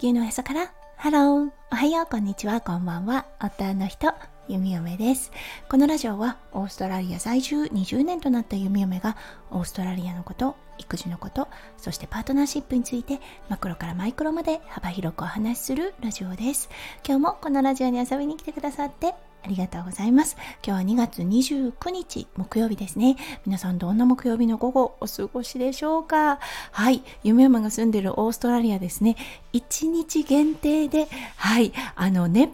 地球のおへそから。ハロー。おはよう。こんにちは。こんばんは。夫の人。弓嫁ですこのラジオはオーストラリア在住20年となった弓嫁がオーストラリアのこと育児のことそしてパートナーシップについてマクロからマイクロまで幅広くお話しするラジオです今日もこのラジオに遊びに来てくださってありがとうございます。今日は2月29日木曜日ですね。皆さんどんな木曜日の午後お過ごしでしょうか？はい。夢山が住んでるオーストラリアですね。1日限定で、はい。あの、熱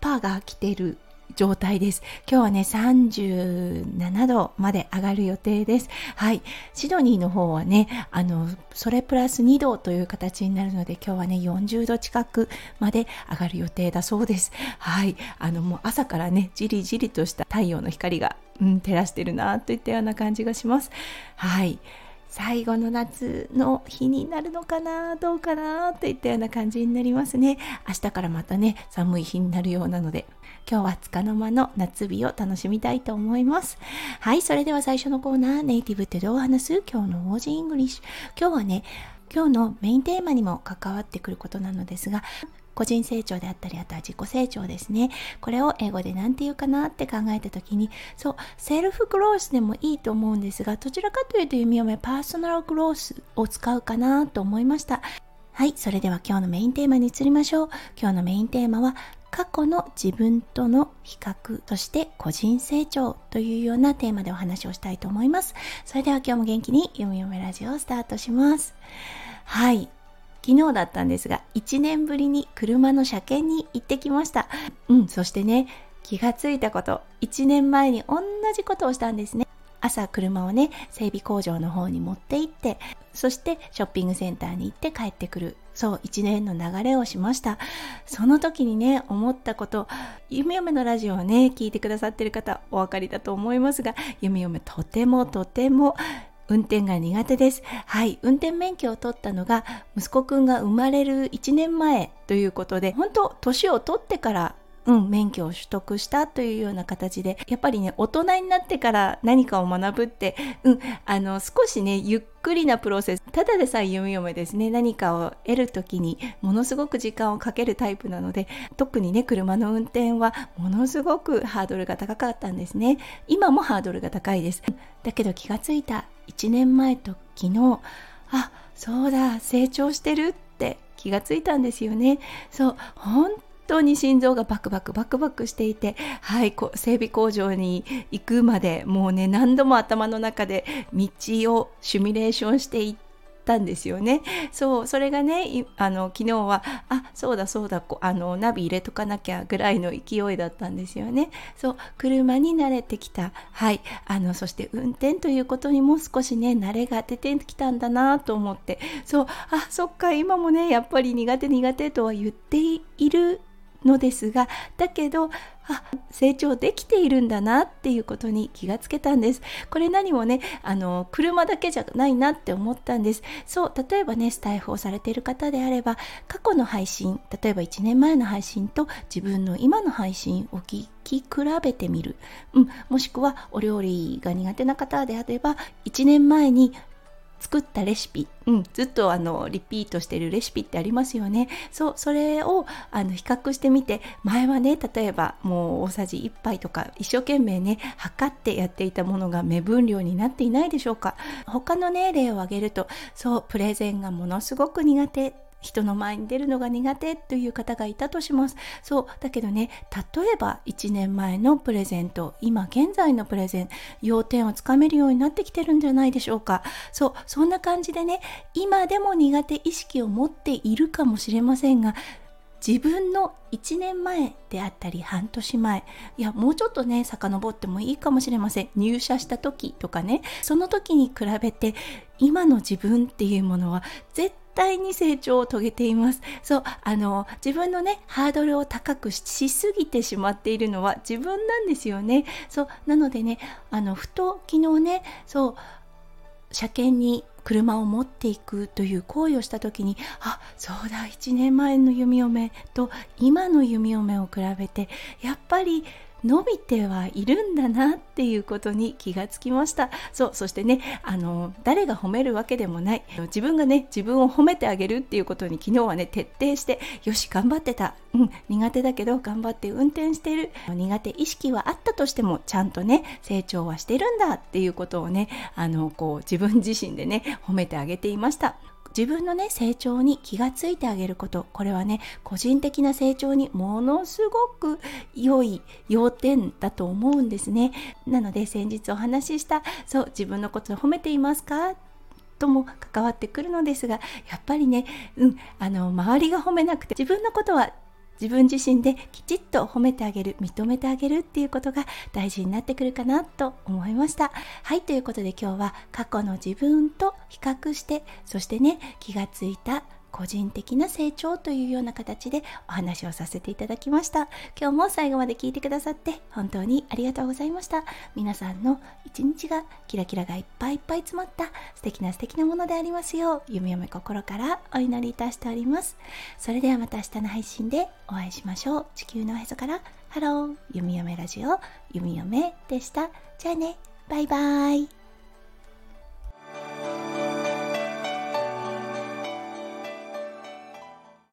波が来てる状態です。今日はね、37度まで上がる予定です。はい。シドニーの方はね、あの、それプラス2度という形になるので、今日はね、40度近くまで上がる予定だそうです。はい。あの、もう朝からね、じりじりとした太陽の光が、うん、照らしてるなといったような感じがします。はい。最後の夏の日になるのかなどうかなといったような感じになりますね。明日からまたね寒い日になるようなので今日はつかの間の夏日を楽しみたいと思います。はいそれでは最初のコーナーネイティブってどう話す？今日の Aussie English。今日はね今日のメインテーマにも関わってくることなのですが個人成長であったりあとは自己成長ですね。これを英語で何て言うかなって考えた時にそうセルフグロースでもいいと思うんですがどちらかというと弓嫁パーソナルグロースを使うかなと思いました。はいそれでは今日のメインテーマに移りましょう。今日のメインテーマは過去の自分との比較として個人成長というようなテーマでお話をしたいと思います。それでは今日も元気に読み読めラジオをスタートします。はい。昨日だったんですが1年ぶりに車の車検に行ってきました。うんそしてね気がついたこと。1年前に同じことをしたんですね。朝車をね整備工場の方に持って行ってそしてショッピングセンターに行って帰ってくる。そう1年の流れをしました。その時にね思ったこと。夢嫁のラジオをね聞いてくださってる方お分かりだと思いますが夢嫁とてもとても運転が苦手です。はい、運転免許を取ったのが息子くんが生まれる1年前ということで、本当年を取ってからうん、免許を取得したというような形で、やっぱりね、大人になってから何かを学ぶって、うん、あの、少しね、ゆっくりなプロセス。ただでさえ読み読めですね、何かを得る時にものすごく時間をかけるタイプなので、特にね、車の運転はものすごくハードルが高かったんですね。今もハードルが高いです。だけど気がついた1年前と昨日、あ、そうだ、成長してるって気がついたんですよね。そう、本当に心臓がバクバクバクバクしていて、はい、整備工場に行くまでもうね何度も頭の中で道をシミュレーションしていったんですよね。そうそれがねあの昨日はあそうだそうだあのナビ入れとかなきゃぐらいの勢いだったんですよね。そう車に慣れてきたはいあのそして運転ということにも少しね慣れが出てきたんだなと思ってそうあそっか今もねやっぱり苦手苦手とは言っているのですがだけどあ成長できているんだなっていうことに気がつけたんです。これ何もねあの車だけじゃないなって思ったんです。そう例えばねスタイフをされている方であれば過去の配信例えば1年前の配信と自分の今の配信を聞き比べてみる、うん、もしくはお料理が苦手な方であれば1年前に作ったレシピ、うん、ずっとあのリピートしてるレシピってありますよね。そうそれをあの比較してみて前はね例えばもう大さじ1杯とか一生懸命ね測ってやっていたものが目分量になっていないでしょうか。他のね例を挙げるとそうプレゼンがものすごく苦手人の前に出るのが苦手という方がいたとします。そうだけどね例えば1年前のプレゼント今現在のプレゼン要点をつかめるようになってきてるんじゃないでしょうか。そうそんな感じでね今でも苦手意識を持っているかもしれませんが自分の1年前であったり半年前いやもうちょっとね遡ってもいいかもしれません。入社した時とかねその時に比べて今の自分っていうものは絶対に成長を遂げています。そうあの自分のねハードルを高くしすぎてしまっているのは自分なんですよね。そうなのでねあのふと昨日ねそう車検に車を持っていくという行為をした時にあそうだ1年前の弓嫁と今の弓嫁を比べてやっぱり伸びてはいるんだなっていうことに気がつきました。そうそしてねあの誰が褒めるわけでもない。自分がね自分を褒めてあげるっていうことに昨日はね徹底してよし頑張ってた。うん苦手だけど頑張って運転してる。苦手意識はあったとしてもちゃんとね成長はしてるんだっていうことをねあのこう自分自身でね褒めてあげていました。自分のね成長に気がついてあげること。これはね個人的な成長にものすごく良い要点だと思うんですね。なので先日お話ししたそう自分のこと褒めていますか？とも関わってくるのですがやっぱりね、うん、あの周りが褒めなくて自分のことは自分自身できちっと褒めてあげる認めてあげるっていうことが大事になってくるかなと思いました。はいということで今日は過去の自分と比較してそしてね気がついた個人的な成長というような形でお話をさせていただきました。今日も最後まで聞いてくださって本当にありがとうございました。皆さんの一日がキラキラがいっぱいいっぱい詰まった素敵な素敵なものでありますよう弓嫁心からお祈りいたしております。それではまた明日の配信でお会いしましょう。地球のおへそから。ハロー。弓嫁ラジオ。弓嫁でした。じゃあね。バイバイ。